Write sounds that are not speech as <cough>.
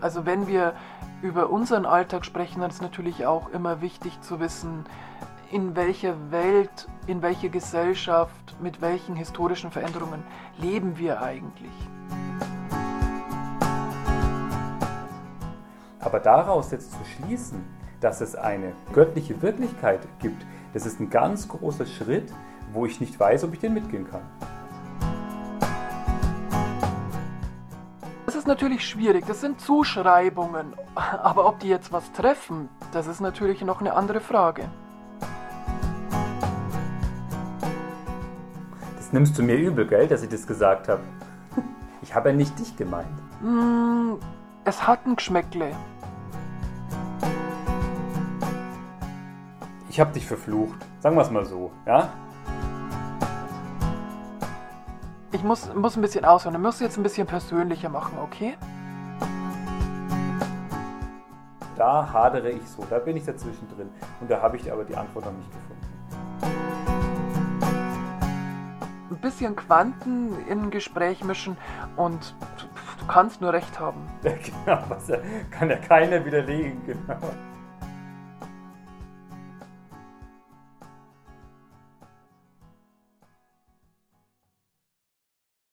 Also wenn wir über unseren Alltag sprechen, dann ist natürlich auch immer wichtig zu wissen, in welcher Welt, in welcher Gesellschaft, mit welchen historischen Veränderungen leben wir eigentlich. Aber daraus jetzt zu schließen, dass es eine göttliche Wirklichkeit gibt, das ist ein ganz großer Schritt, wo ich nicht weiß, ob ich den mitgehen kann. Ist natürlich schwierig, das sind Zuschreibungen, <laughs> aber ob die jetzt was treffen, das ist natürlich noch eine andere Frage. Das nimmst du mir übel, gell, dass ich das gesagt habe. <laughs> Ich habe ja nicht dich gemeint. Mm, es hat ein Geschmäckle. Ich habe dich verflucht. Sagen wir es mal so, ja? Ich muss, muss ein bisschen ausholen. Ich muss jetzt ein bisschen persönlicher machen, okay? Da hadere ich so, da bin ich dazwischen drin. Und da habe ich aber die Antwort noch nicht gefunden. Ein bisschen Quanten in ein Gespräch mischen und du kannst nur recht haben. Ja, <laughs> genau, ja, kann ja keiner widerlegen, genau.